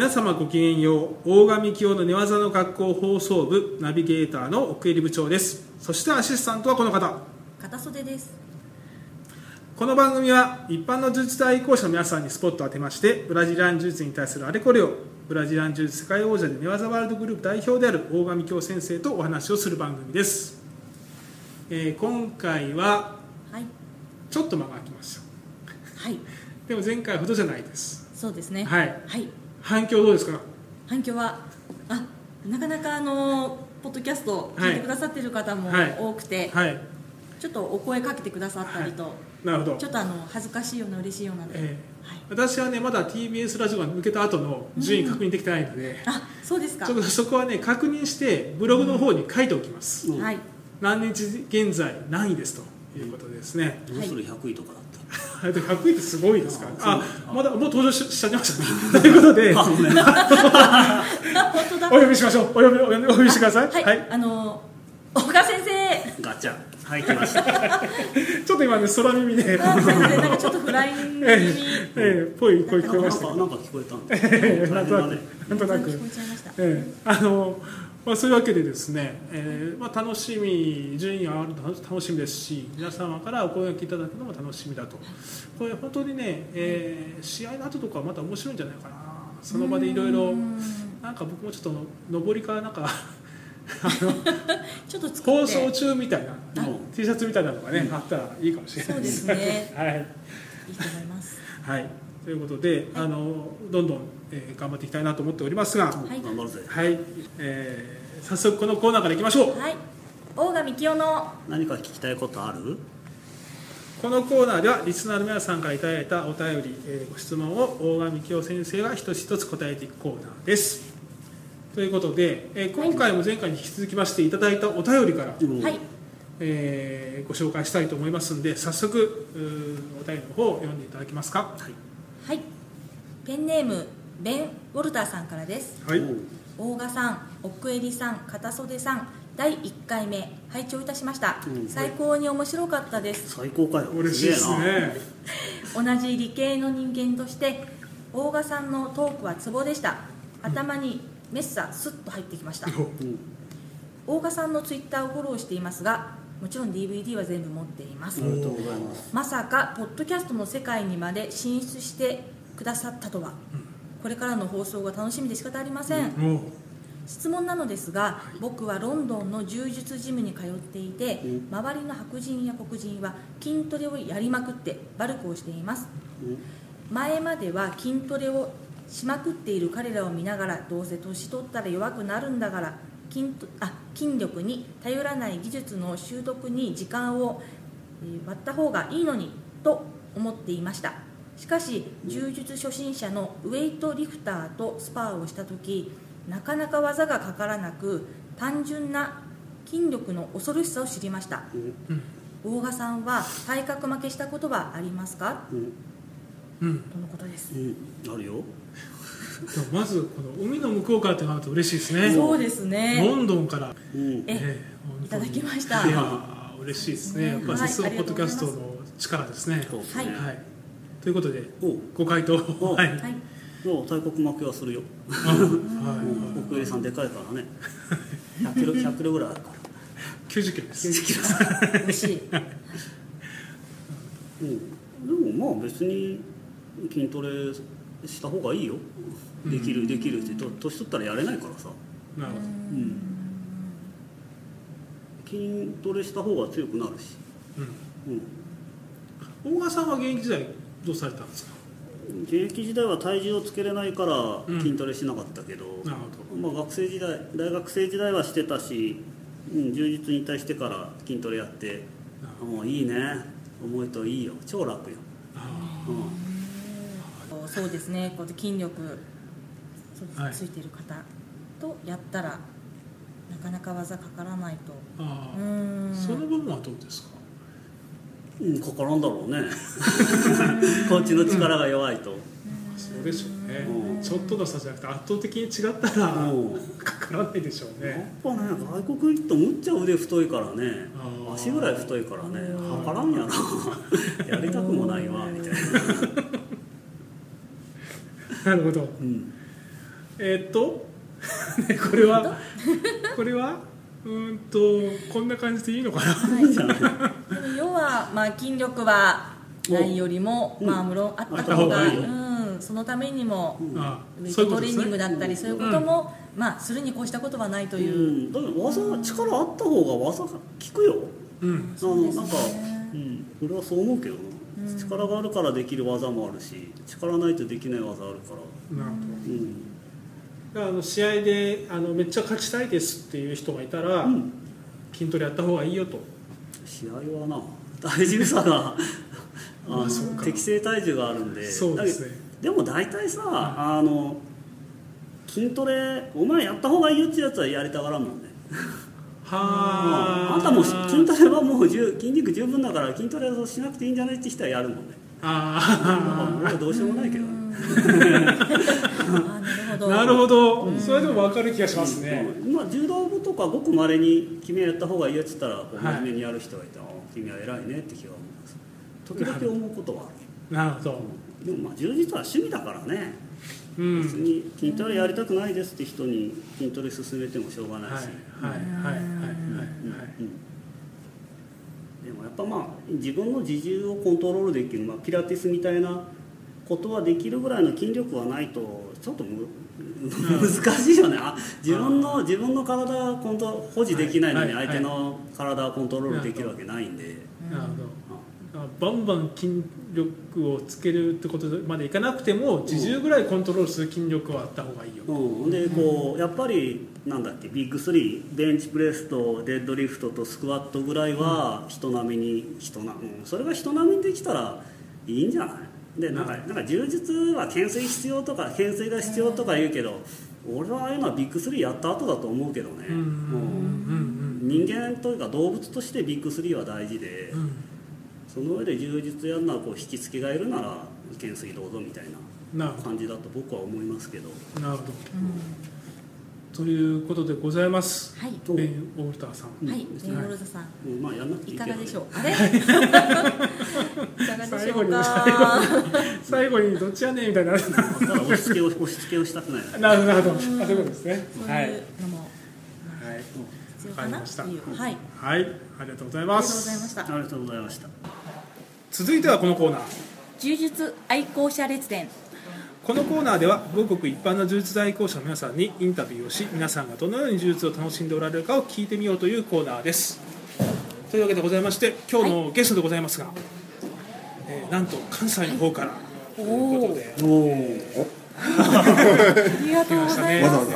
皆様ごきげんよう大神清の寝技の学校放送部ナビゲーターの奥入部長です。そしてアシスタントはこの方。片袖です。この番組は一般の呪術大講師の皆さんにスポットを当てましてブラジリアン呪術に対するあれこれをブラジリアン呪術世界王者で寝技ワールドグループ代表である大神京先生とお話をする番組です、えー今回ははい。ちょっと間が空きました。はい。でも前回ほどじゃないです。そうですね。はい。はい反響どうですか？反響はあなかなかあのポッドキャスト聞いてくださってる方もはい。多くて、はい。ちょっとお声かけてくださったりと、なるほど。ちょっとあの恥ずかしいような嬉しいようなで、えはい、ー私はねまだ TBS ラジオが抜けた後の順位確認できてないので、あそうですか。ちょっとそこはね確認してブログの方に書いておきます、はい。何日現在何位ですということですね、どうする100位とかだっと100位ってすごいですか？らあまだもう登場ししちゃいました。ねということで。お呼びしましょう。お呼びお呼びお呼びしてください。はい、あの岡先生。ガチャ。はい来ました。ちょっと今ね空耳で。あすいません。なんかちょっとフライングにええぽい声聞こえました。かなんか聞こえたんだええなんとなく。なんとなく聞こえちゃいましたええあのまあ、そういうわけでですね、えーまあ、楽しみ順位が上がるの楽しみですし皆様からお声がけいただくのも楽しみだと。これ本当にね、えー試合の後とかはまた面白いんじゃないかな。その場でいろいろうん。なんか僕もちょっと上りからなんか ちょっと放送中みたいなうん T シャツみたいなのがね、あったらいいかもしれない。そうですね。はい。いいと思います。はい、ということで、あのどんどん、えー頑張っていきたいなと思っておりますが、はい。頑張るぜ。はい、えー早速このコーナーからいきましょう。はい。大神清の何か聞きたいことある？このコーナーではリスナーの皆さんからいただいたお便り、えーご質問を大神清先生が一つ一つ答えていくコーナーです。ということで、えー今回も前回に引き続きましていただいたお便りから、うんはい。えーご紹介したいと思いますので早速お便りの方を読んでいただけますか？はいはい。ペンネームベン・ウォルターさんからです。はい、大賀さん奥襟さん片袖さん第1回目拝聴いたしました、うん最高に面白かったです。最高かよ。嬉しいですげえな。ね。同じ理系の人間として大賀さんのトークはツボでした。頭にメッサスッと入ってきました。うん。大賀さんのツイッターをフォローしていますがもちろん DVD は全部持っています。まさかポッドキャストの世界にまで進出してくださったとは。これからの放送が楽しみで仕方ありません、もう質問なのですが僕はロンドンの柔術ジムに通っていてうん。周りの白人や黒人は筋トレをやりまくってバルクをしています。前までは筋トレをしまくっている彼らを見ながらどうせ年取ったら弱くなるんだから筋とあ筋力に頼らない技術の習得に時間をえー割った方がいいのにと思っていました。しかし柔術初心者のウェイトリフターとスパーをした時なかなか技がかからなく単純な筋力の恐ろしさを知りました。うん大賀さんは体格負けしたことはありますか？うん。うん、とのことです。うん。あるよまずこの海の向こうからってなると嬉しいですね。そうですねロンドンから、うんえええいただきましたいやー嬉しいですね。やっぱはいさすがポッドキャストの力ですね。はいはい。ということでおうご回答おはい。はいもう大国負けはするよあは奥入さんでかいからね100キロ100キロぐらいあるからい。九十キロです。90キロ美味しいうん、でもまあ別に筋トレした方がいいよ。できるできるって。と年取ったらやれないからさ、なるほど。うん、筋トレした方が強くなるし、うん、うん。大賀さんは現役時代どうされたんですか？現役時代は体重をつけれないからうん。筋トレしなかったけど、なるまあ、学生時代大学生時代はしてたし、うん、充実に対してから筋トレやってもういいね。思いといいよ。超楽よ、あうんそうですね。こうやって筋力そうですはいついてる方とやったらなかなか技かからないと。ーあ。うーー。ん。その部分はどうですか？うん、かからんだろうね。こっちの力が弱いと、そうでしょうね。うん。ちょっとの差じゃなくて圧倒的に違ったらうん。かからないでしょうやっね。ぱね外国行くとむっちゃ腕太いからね。あー足ぐらい太いからねうん。はからんやな やりたくもないわみたいな、なるほど。うん、えーっと ねこれは これはうーんとこんな感じでいいのかな？い。い要は、まあ、筋力はないよりも、うん。まあ、無論あったあった方が、うん、そのためにも、あウェイトトレーニングねだったりそういうことも、まあ、するに越したことはないとういう、ん。だから技力あった方が技が効くよ。うん。そうですね。あのなんか、うん、俺はそう思うけどな、うん力があるからできる技もあるし力ないとできない技あるから。なるほど。うん。だからあの試合であのめっちゃ勝ちたいですっていう人がいたら、うん。筋トレやった方がいいよと。試合はな体重差が あのそうか。適正体重があるんで。そうですね。でも大体さ、あの筋トレお前やった方がいいよってやつはやりたがらんもんねはあんたもう筋トレはもう十筋肉十分だから筋トレをしなくていいんじゃないって人はやるもんね。あ俺はどうしようもないけど。なるほど。あなるほど、それでも分かる気がしますね、うん。まあ、柔道部とかごくまれに君はやった方がいいよって言ったらこうはい。真面目にやる人がいて、あ君は偉いねって気が思います。時々思うことはある。なるほど、でもまあ充実は趣味だからね、うん。別に筋トレやりたくないですって人に筋トレ勧めてもしょうがないはい。し、はい。はい。はい。はい。はい。うんでもやっぱまあ自分の自重をコントロールできる、まあ、ピラティスみたいなことはできるぐらいの筋力はないとちょっとむ難しいよね。あ自分の自分の体はコント保持できないのに相手の体はコントロールできるわけないんで、なるほど。あバンバン筋力をつけるってことまでいかなくても自重ぐらいコントロールする筋力はあった方がいいよ、うん、でこうやっぱりなんだっけビッグ3ベンチプレスとデッドリフトとスクワットぐらいは人並みに人な、うん、それが人並みにできたらいいんじゃない？でなんかなんか充実は懸垂必要とか懸垂が必要とか言うけど俺はああいうのはビッグ3やった後だと思うけどね、うん。人間というか動物としてビッグ3は大事で、うんその上で充実やるのはこう引き付けがいるなら懸垂どうぞみたいな感じだと僕は思いますけど。どなるほど。ということでございます。はい。とベン・オールターさん。はい、うんレイノルズさん、うんまあやんなくていいかがでしょう？あれ？い。かがでしょう最後にか。最後にどっちやねんみたいにな押し付けを押し付けをしたくないなるほどなるほど。あそういうことですね。はい。はい。必要かはい。はい。ありがとうございありがとうごますざいました。ありがとうございました続いてはこのコーナー。柔術愛好者列伝。このコーナーではごくごく一般の柔術愛好者の皆さんにインタビューをし皆さんがどのように柔術を楽しんでおられるかを聞いてみようというコーナーです。というわけでございまして今日のゲストでございますが、えーなんと関西の方からということで。おおありがとうござい来まます。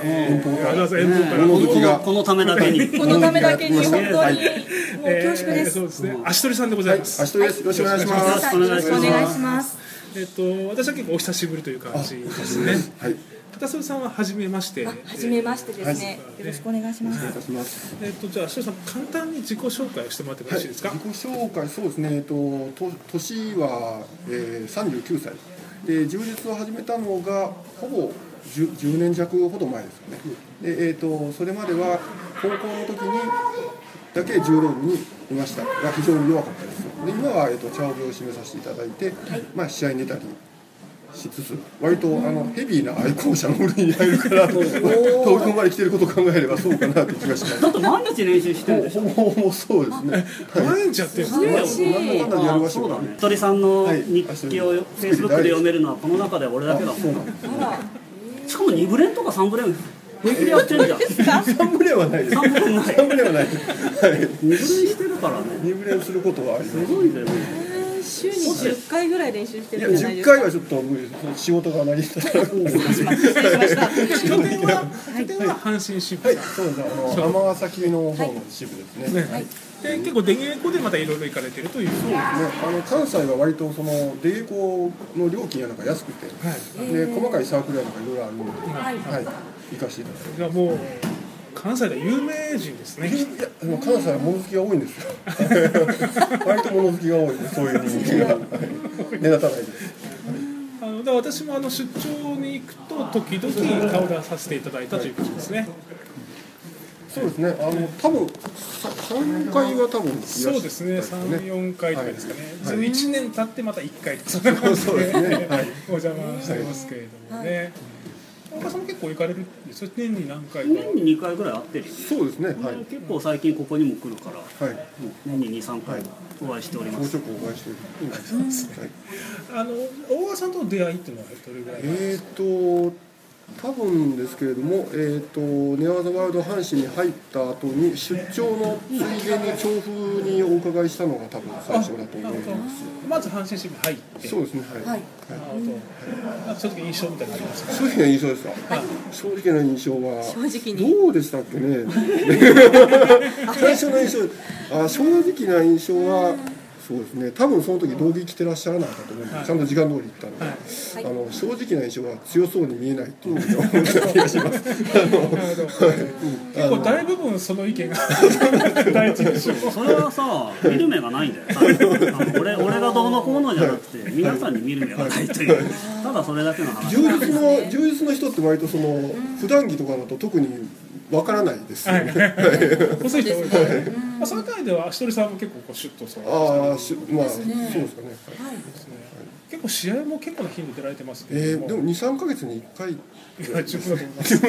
わざわざ遠方からこのためだけに このためだけに本当にもうはい恐縮です。よそうですね足取さんでございます、足取りです。よろしくお願いします。よろしくお願いしますろしくお願いします。えっと私は結構お久しぶりという感じですねはい。片曽さんは初めましてあ、初めましてですね。はいよろしくお願いします。えっとじゃあ足取さん簡単に自己紹介をしてもらってもよろしいですか、自己紹介そうですね。えっとと年は、えー、39歳で柔術を始めたのがほぼ 10, 10年弱ほど前ですよね。でえっとそれまでは高校の時にだけ柔道部にいましたが非常に弱かったです。で今はえっと茶帯を締めさせていただいて、まあ試合に出たり。しつつ割とあのヘビーな愛好者の部類に入るから東京まで来てることを考えればそうかなって気がしますだって毎日練習してるでしょそうですね。毎日やってるんですかんだでやりまあそうだしたよね。ね鳥さんのはい日記をフェイスブックで読めるのはこの中で俺だけだそうなん。しかも2ブレンとか3ブレン平気でやってんじゃん三ブレはないです。三ブレない三ブレはないです。はい。2ブレンしてるからね二ブレをすることはあります。すごいね週に10回ぐらい練習していやるんじゃない十ですか回はちょっと無理です。仕事が成り立たない。失礼しました拠点は拠点は阪神支部はい、そうです。あの尼崎の方の支部ですね。ねで結構出稽古でまたいろいろ行かれてるというね、あの関西は割とその出稽古の料金やなんか安くて、はいで細かいサークルやなんかいろいろあるので、はい。はい、行かせていただいて。じゃあもう関西で有名人ですね。いやでも関西は物好きが多いんですよ。割と物好きが多いんでそういう人間がはい目立たないです。あのだから私もあの出張に行くと時々顔出させていただいたということですね。そうですね。あの多分さ3回は多分そうですね。った34回とかですかね、はい。1年経ってまた1回そんな感じそうですね。はい。お邪魔してますけれどもね、大川さんも結構行かれるんですよ年に何回か？年に2回ぐらい会ってるよね。そうですね。はい。結構最近ここにも来るからはい。年に23回お会いしております。もうちょっとお会いしてる。はい。あの大川さんとの出会いっていうのはどれぐらいなんですか？えー、と多分ですけれども、えー、とネアーザワールド阪神に入った後に出張のついでに調布にお伺いしたのが多分最初だと思います。まず阪神新聞入って。そうですねはい、はい。なるほどな印象みたいなのありますか？正直な印象ですか、正直な印象は正直に。どうでしたっけね？最初の印象あ正直な印象はそうですね。多分その時道着着てらっしゃらなかったと思うんで、はい。ちゃんと時間通り行ったので、はい。あの正直な印象は強そうに見えないっていうふうに思った。気がします結構大部分その意見が それはさ見る目がないんだよ。俺俺がどうのこうのじゃなくて皆さんに見る目がないという。ただそれだけの話。充実の充実の人って割とその普段着とかだと特にわからないですよね、細い人多いですねまあその回では足取さんも結構こうシュッとそうああしまあですね。そうですかね。ですね結構試合も結構な頻度出られてますけえでも23か月に1回。いや十分だと思います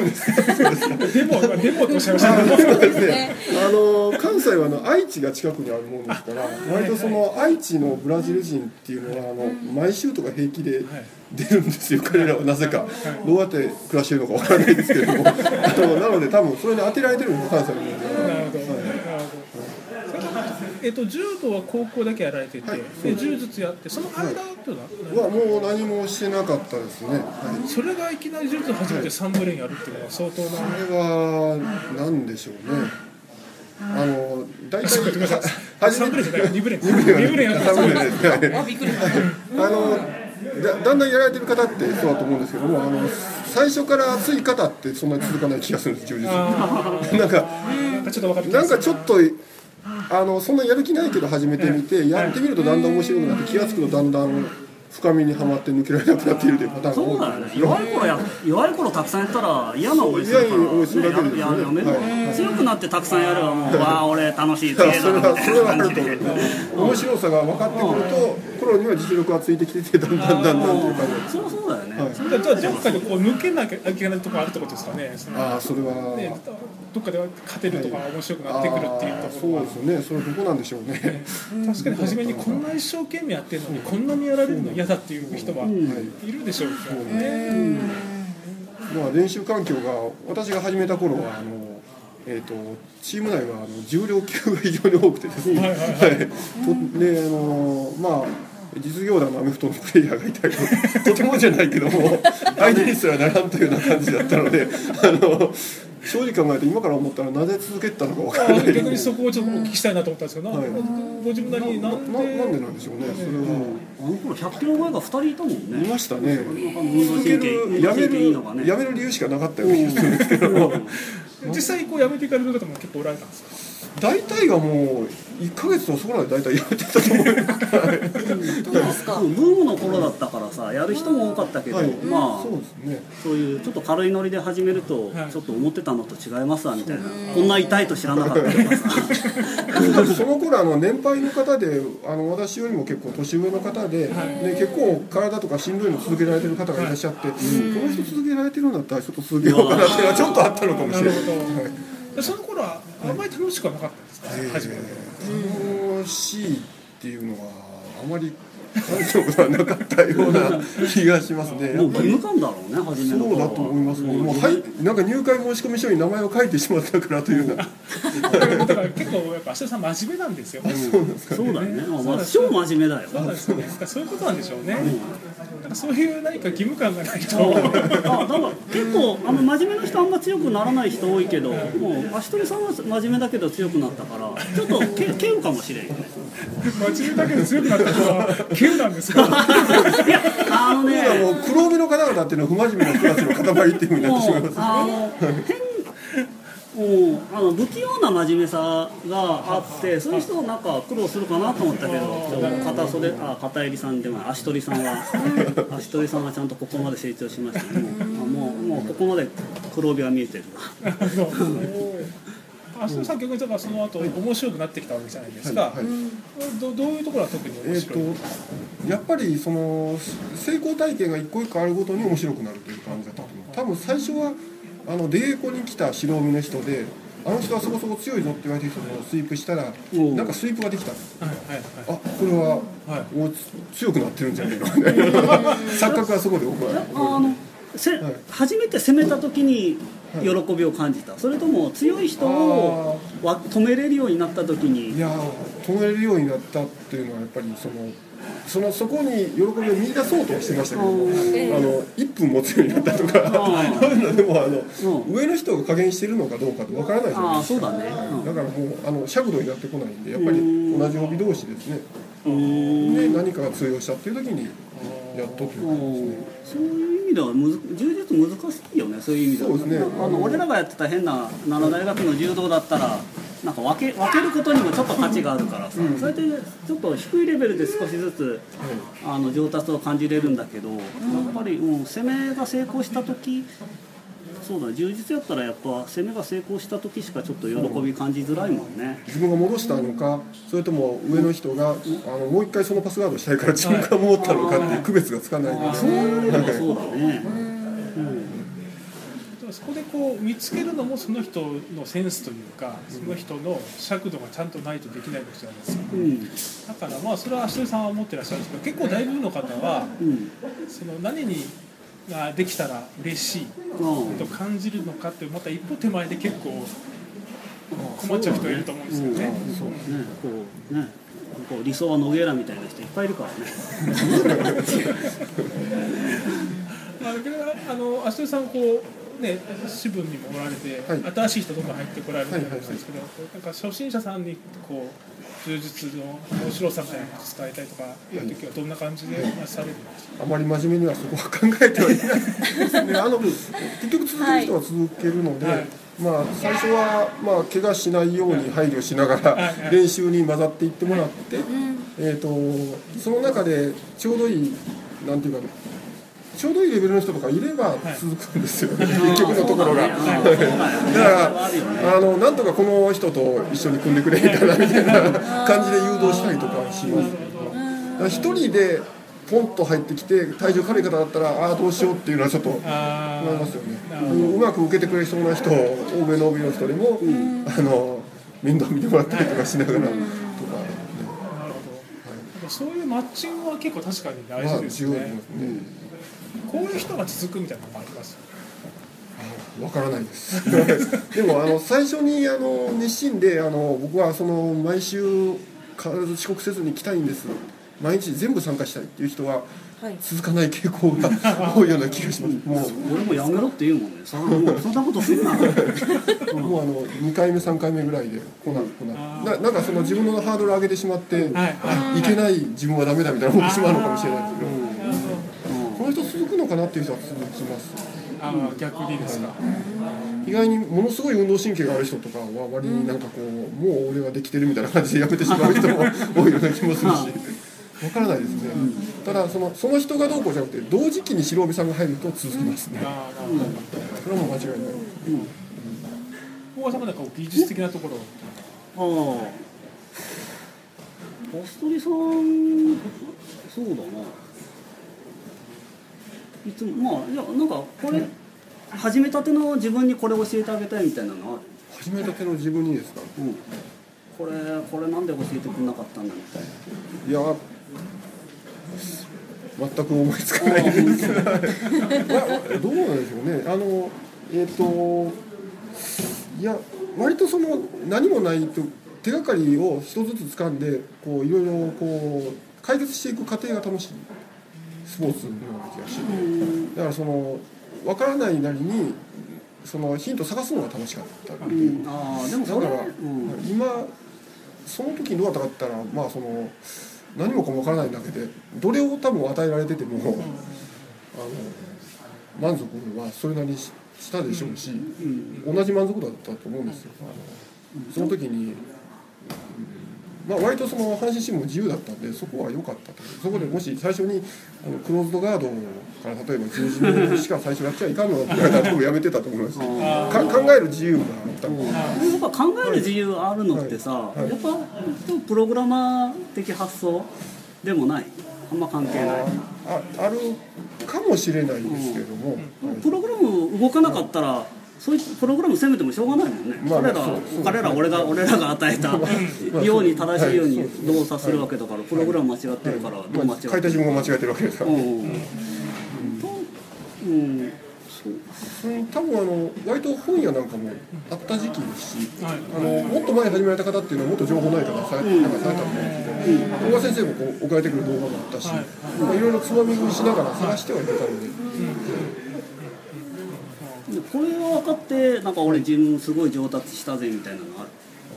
でもデモとおっしゃいました。あの関西はあの愛知が近くにあるもんですから、割とその愛知のブラジル人っていうのはあの毎週とか平気で出るんですよ。彼らは。なぜか。どうやって暮らしてるのかわからないですけれども、あのなので多分それに当てられてるのが関西のもんで。えっと柔道は高校だけやられてて、はい。で柔術やってその間っていうの？は、はもう何もしてなかったですね。はい。それがいきなり柔術始めて三部連やるっていうのは相当な。これは何でしょうね。あの大体初め三部連じゃない二部連二二部連やって三部連ですはいあびっくりした。あのだだんだんやられてる方ってそうだと思うんですけどもあの最初から熱い方ってそんなに続かない気がするんです充実あなんかーなんかちょっとあのそんなやる気ないけど始めてみてやってみるとだんだん面白くなって気が付くとだんだん深みにはまって抜けられなくなっているというパターンがそうだよね多いんです弱い頃や弱い頃たくさんやったら嫌な思いするから。嫌な思いするだけですよね強くなってたくさんやればもうわあ俺楽しい強いそれなみたいはそれはあな感じで面白さが分かってくると頃には実力がついてきててだんだんだんだんという感じそうそうだよね、はいじゃあどっかでこう抜けなきゃいけないところあるってことですかね。ああそれはねどっかでは勝てるとか面白くなってくるっていうところがそうですねそれはどこなんでしょうね確かに初めにこんな一生懸命やってるのにこんなにやられるの嫌だっていう人はいるでしょうからね。まあ、練習環境が私が始めた頃はあの、えー、とチーム内はあの重量級が非常に多くてですね、はいはいはい。とであのまあ実業団のアメフトのプレイヤーがいたりととてもじゃないけども相手にすらならんというような感じだったのであの正直考えて今から思ったらなぜ続けてたのかわからない。逆にそこをちょっとお聞きしたいなと思ったんですけど、な。はいご自分なりにななんで？ななんでなんでしょうねそれは。あの頃100キロ超えが2人いたもんいねましたね。続けるやめるやめる理由しかなかったような気がするんですけど。実際こう辞めていかれる方も結構おられたんですか？大体がもう1か月とそこらで大体やめてたと思いますどう。ですかブームの頃だったからさやる人も多かったけど、はい。まあそうですね。そういうちょっと軽いノリで始めると、はい。ちょっと思ってたのと違いますわみたいな、こんな痛いと知らなかったとか。さその頃あの年配の方であの私よりも結構年上の方で、ね、結構体とかしんどいの続けられてる方がいらっしゃって、この人続けられてるんだったらちょっと続けようかなっていうのはちょっとあったのかもしれない。なるほど。はい。でその頃はあんまり楽しくはなかったんですか、初めて。楽しいっていうのはあまり感じたことはなかったような気がしますね。やもう義務感だろうね初めそうだと思います。ね。もうはいなんか入会申込書に名前を書いてしまったからという。ような。だから結構やっぱ芦田さん真面目なんですよ、そうだよね、超真面目だよそうなんですよ。ねそういうことなんでしょうね、なんかそういう何か義務感がないと、あだから結構あの真面目な人あんま強くならない人多いけどもう足取さんは真面目だけど強くなったからちょっとけ けうかもしれん真面目だけど強くなったのは急なんですよ。いやあのね。もう黒帯の方々っていうのは不真面目な人たちの塊っていうふうになってしまいます。あの変もうあの不器用な真面目さがあってそういう人はなんか苦労するかなと思ったけど片袖あ片襟さんでも足取さんは足取さんはちゃんとここまで成長しましたねもうあもうもうここまで黒帯は見えてる。な芦田さん逆にだからその後面白くなってきたわけじゃないですか、はいはい。どどういうところが特にえー、面白い、とやっぱりその成功体験が一個一個あるごとに面白くなるという感じだったと思って多分最初はあの出稽古に来た白帯の人であの人はそこそこ強いぞって言われてる人をスイープしたらなんかスイープができたはいはいあこれは、はい。強くなってるんじゃないかみたいな。錯覚がそこで起こるせ、はい。初めて攻めた時に喜びを感じた。それとも強い人をわ止めれるようになった時いにやー止めれるようになったっていうのはやっぱりそのそのそこに喜びを見出そうとはしてましたけど、あの1分持つようになったとか、そういうのでもあの、う上の人が加減してるのかどうかってわからないじゃないああですか。そうだね。だからもうあの尺度になってこないんでやっぱり同じ帯同士ですね。うんで何かが通用したっていう時にやっとという感じですね。そういう意味ではむず柔術難しいよねそういう意味ではそうですね。あの俺らがやってた変な奈良大学の柔道だったらなんか分け分けることにもちょっと価値があるからさ、それでちょっと低いレベルで少しずつあの上達を感じれるんだけど、やっぱり、うん、攻めが成功した時そうだ充実やったらやっぱ攻めが成功した時しかちょっと喜び感じづらいもんね、自分が戻したのかそれとも上の人があのもう一回そのパスガードしたいから自分が戻ったのかっていう区別がつかない。そういうのもそうだね、そこでこう見つけるのもその人のセンスというかその人の尺度がちゃんとないとできないことじゃないですか。うん。だからまあそれは足取さんは思ってらっしゃるんですけど結構大部分の方はうん。その何にができたら嬉しいうん。と感じるのかってまた一歩手前で結構困っちゃう人いると思うんですよね。そうね、こうね、こう理想はノゲーラみたいな人いっぱいいるからね。まあ、だけどあの足取さんこうね支部にもおられて、はい。新しい人どんどん入ってこられるみたいな話ですけど、なんか初心者さんにこう柔術の面白さみたいなのを伝えたいとかい。う時はどんな感じで話されるんですか？あまり真面目にはそこは考えてはいないですね。あの結局続ける人は続けるので、はい。まあ最初はまあ怪我しないように配慮しながらはい。練習に混ざっていってもらって、えー、とその中でちょうどいいなんていうかちょうどいいレベルの人とかいれば続くんですよね、結局のところが。だからあのなんとかこの人と一緒に組んでくれへんかなみたいな感じで誘導したりとかします。一人でポンと入ってきて体重軽い方だったらああどうしようっていうのはちょっと思いあますよね。うんうまく受けてくれそうな人欧米の帯の人でも、あの面倒見てもらったりとかしながらとか。そういうマッチングは結構確かに大まあ事ですね。すね。こういう人が続くみたいなのもあります。わからないです。でもあの最初にあの熱心であの僕はその毎週必ず遅刻せずに来たいんです。毎日全部参加したいっていう人ははい続かない傾向が 多いような気がします。もう俺もやめろって言うもんね。そんなそんなことすんな。もうあの2回目3回目ぐらいで来ない来ないななんかその自分のハードル上げてしまって、はいあいけない自分はダメだみたいな思ってしまうのかもしれないですけど、かなっていう人は続きますああ逆にですか？意外にものすごい運動神経がある人とかは割になんかこう、もう俺はできてるみたいな感じでやめてしまう人も多いような気もするしわからないですね、ただそのその人がどうこうじゃなくて同時期に白帯さんが入ると続きますね、ああなるほど。それはもう間違いない、大川さんがなんか技術的なところ。ああ。ポストリさん、そうだな。いつもまあいやなんかこれ始めたての自分にこれ教えてあげたいみたいなのは。始めたての自分にですか？うん。これこれなんで教えてくれなかったんだみたいな。いや全く思いつかないですまあ どうなんでしょうねあのえっ、といや割とその何もないと手がかりを一つずつ掴んでこういろいろこう解決していく過程が楽しいスポーツのような気がして。だからその分からないなりにそのヒント探すのが楽しかったん。で、ああでもだから、うん。今その時どうだったかったらまあその何もかもわからないだけでどれを多分与えられてても、あの満足はそれなりにししたでしょうし、同じ満足度だったと思うんですよ。あのその時に、うんまあ、割とその阪神新聞も自由だったんでそこは良かったとそこでもし最初にあのクローズドガードから例えば十字目しか最初やっちゃいかんのだって言われたら多分やめてたと思います。考える自由があった。ん。ででもやっぱ考える自由あるのってさ、はいはいやっぱプログラマー的発想でもないあん。ま関係ないああるかもしれないですけれども、はいプログラム動かなかったらそういうプログラム攻めてもしょうがないもんね、まあまあ彼ら彼ら俺が俺らが与えたように正しいように動作するわけだからプログラム間違ってるからどう間違って書いた自分が間違えてるわけですから、うん。ううん。そう。それに多分あの割と本屋なんかもあった時期ですし、はい。あのもっと前に始められた方っていうのはもっと情報ないからさ,、なんかされたと思うんですけど、大川先生もこう送られてくる動画もあったし、はい。まあいろいろつまみ食いしながら探してはいけたので、でこれが分かってなんか俺自分すごい上達したぜみたいなのある？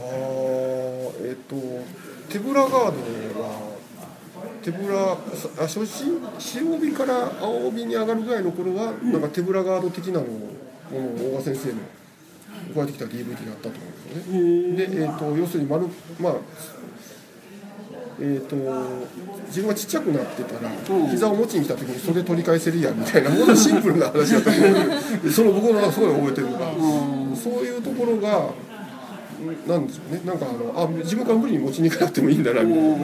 あーえっ、と手ぶらガードは手ぶらあ初心白帯から青帯に上がるぐらいの頃は、なんか手ぶらガード的なのを大川先生の送られてきた DVD があったと思うんですよね。で、えー、と要するに丸まあえー、と自分がちっちゃくなってたら、ん。膝を持ちに来た時に袖取り返せるやんみたいなものシンプルな話だったと思うその僕のすごい覚えてるのが、そういうところがなんでしょうね。なんかあのあ自分から無理に持ちに行かなくてもいいんだなみたいな。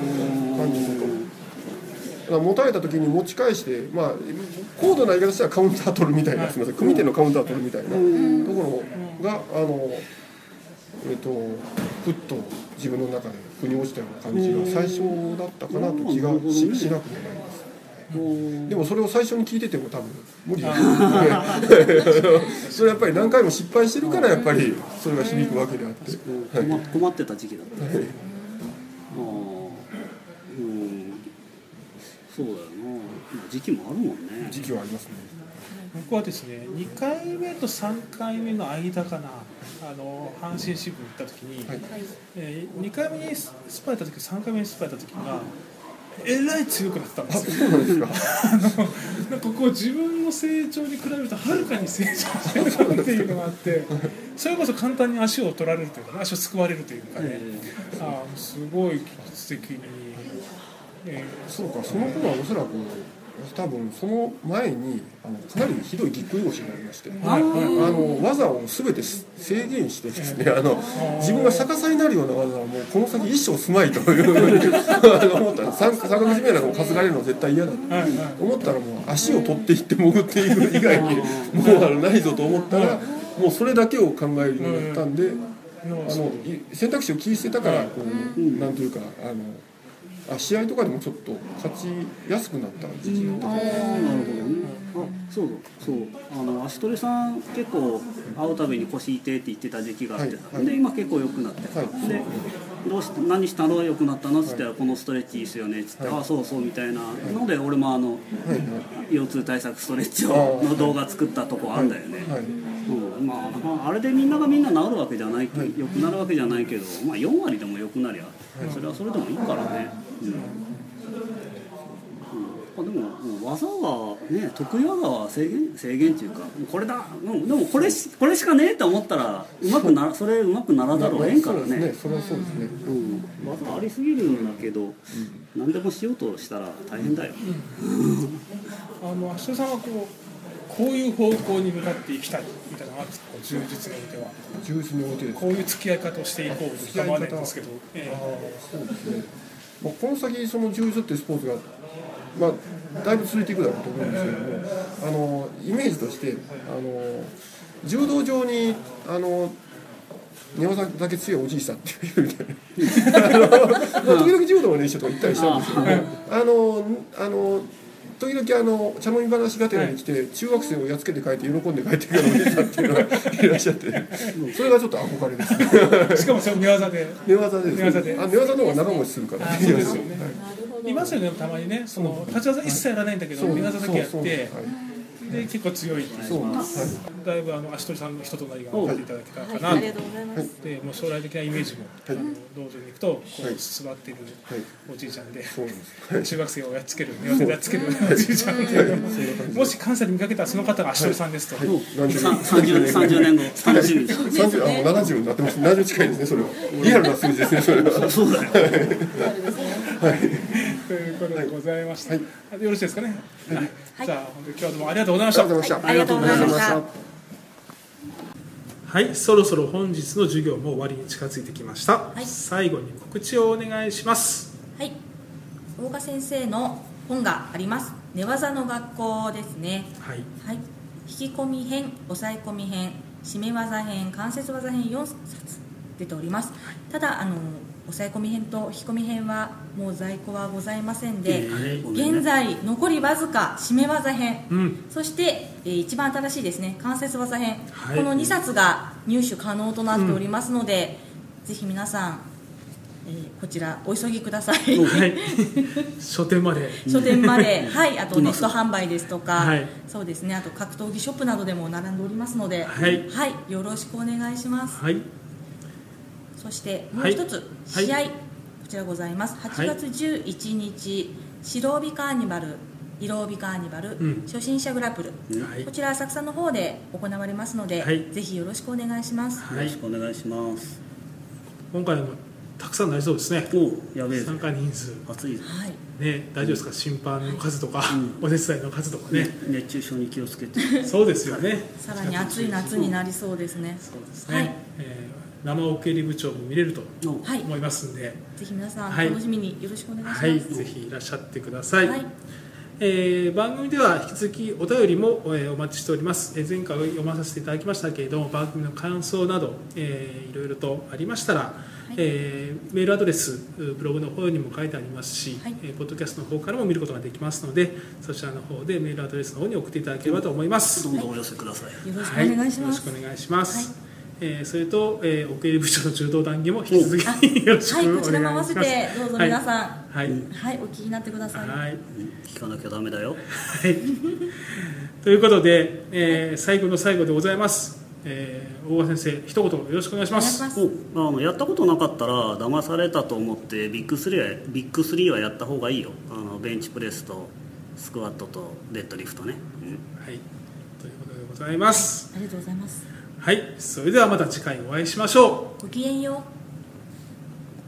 感じとか。持たれた時に持ち返して、まあ、高度な言い方したらカウンター取るみたいな、すみません。組手のカウンター取るみたいなところが、あのえっとふっと自分の中で腑に落ちたような感じが最初だったかなと気がししなくもないです。でもそれを最初に聞いてても多分無理だ それやっぱり何回も失敗してるからやっぱりそれが響くわけであって、はい。困困ってた時期だった、ああうん。そうだよな。時期もあるもんね。時期はありますね。僕はですね2回目と3回目の間かなあの阪神支部行った時に、はい。えー、2回目にスパイた時3回目にスパイた時がえらい強くなってたんですよ。あ のなんかこう自分の成長に比べるとはるかに成長してるなっていうのがあってそれこそ簡単に足を取られるというか足をすくわれるというかね、あーすごい素敵に、えーそうか、その頃はおそらく多分その前にあのかなりひどいぎっくり腰になりまして、あはいはい。の技を全て制限してですね、あの自分が逆さになるような技はもうこの先一生住まいという あの思った。ら三三角締めなんかも担がれるの絶対嫌だとはいはい思ったらもう足を取っていって潜っていく以外にもうあのないぞと思ったらもうそれだけを考えるようになったんで。あのい選択肢を切り捨てたからこう、なんというかあのあ試合とかでもちょっと勝ちやすくなった時期だったああなるほどね。あそうそう。あの足取さん結構会うたびに腰痛いって言ってた時期があってさ、はいはい。で今結構良くなってさ、はい。でどうし何したの良くなったのっつって、このストレッチいいっすよねっつって、ああそうそうみたいなので俺もあのはいはい。腰痛対策ストレッチをの動画作ったとこあんだよね、はいうん。まあ、まああれでみんながみんな治るわけじゃない、良くなるわけじゃないけど、まあ、4割でも良くなりゃ、それはそれでもいいからね、あでももう技はね得意技は制限制限っていうかこれだ、うん、でもこれしこれしかねえって思ったらうまくなそれうまくならざるをえんからね。それはそうですね。うん、技ありすぎるんだけど、何でもしようとしたら大変だよ、あの芦田さんはこうこういう方向に向かっていきたいみたいなのが充実においては。充実においてこういう付き合い方をしていこうとかまでですけど、そうですね、まあ、この先その柔術っていうスポーツが、まあ、だいぶ続いていくだろうと思うんですけどもあのイメージとしてあの柔道場にあの寝技だけ強いおじいさんっていうみたいな時々柔道の練習とか行ったりしたんですけどもあのあの時々あの茶飲み話がてらに来て中学生をやっつけて帰って喜んで帰ってくるおじいさんっていうのがいらっしゃって。それがちょっと憧れです。え しかもそれ寝技で。寝技です、寝技であ寝技の方が長持ちするから。あそうですよね。はい。いますよねたまにね。その立ち技一切やらないんだけど寝技だけやってで結構強いっていうそうそうはいだいぶあの足取さんの人となりがお分かっていただけたかな。ありがとうござい。ます。でもう将来的なイメージも、はい。あの道場に行くとこう、はい。座ってるはい。おじいちゃんで、中学生をやっつける寝技でやっつけるおじいちゃんで、もし関西で見かけたらその方が足取さんですと、何十さ30 30年後楽しみです三十あもう七十になってます。七十近いですねそれは。リアルな数字ですねそれは。そうだよということでございました、はい。よろしいですかね、はい。じゃあ本当に今日はどうもありがとうございましたざいました。ありがとうございました。はい、そろそろ本日の授業も終わりに近づいてきました、い。最後に告知をお願いします。はい、大賀先生の本があります。寝技の学校ですね。はい。はい、引き込み編、抑え込み編、締め技編、関節技編4冊出ております。ただあの抑え込み編と引き込み編はもう在庫はございませんで、はいごめんね。現在残りわずか締め技編、うん。そして、えー一番新しいですね関節技編、はい。この2冊が入手可能となっておりますので、ぜひ皆さん、えーこちらお急ぎください。はい。書店まで。書店まで、はい、あとネット販売ですとか、はい。そうですね、あと格闘技ショップなどでも並んでおりますので、はいよろしくお願いします。はいそしてもう一つ、はい。試合、こちらございます。8月11日、白帯カーニバル、色帯カーニバル、うん。初心者グラップル、はい。こちら浅草の方で行われますので、はい。ぜひよろしくお願いします。よろしくお願いします。今回もたくさんなりそうですね。おうやべえぜ。参加人数。暑いぞ。はい、ね大丈夫ですか？審判の数とか、うお手伝いの数とかね熱中症に気をつけて。そうですよね。さらに暑い夏になりそうですね。そうですね、はい。えー生オケリ部長も見れると思いますんで、ぜひ皆さんはい。楽しみによろしくお願いします。はい、ぜひいらっしゃってください、はい。えー番組では引き続きお便りも、えーお待ちしております、えー前回読まさせていただきましたけれども番組の感想など、えーいろいろとありましたら、えーメールアドレスブログの方にも書いてありますし、はい。えーポッドキャストの方からも見ることができますのでそちらの方でメールアドレスの方に送っていただければと思います、どんどんお寄せください。よろしくお願いします。はい、よろしくお願いします、はいえーそれと、えー、奥入部長の柔道談義も引き続きあよろしくおはい、願いします。こちらも合わせてどうぞ皆さん、はい、はい、お聞きになってください。はい。うん聞かなきゃダメだよ。はい、ということで、えー最後の最後でございます、えー大川先生一言よろしくお願いします。お願いします。おあのやったことなかったら騙されたと思ってビッグスリーはビッグスリーはやった方がいいよ。あのベンチプレスとスクワットとデッドリフトね、うん。はい。ということでございます。ありがとうございます。はいそれではまた次回お会いしましょうごきげんよう。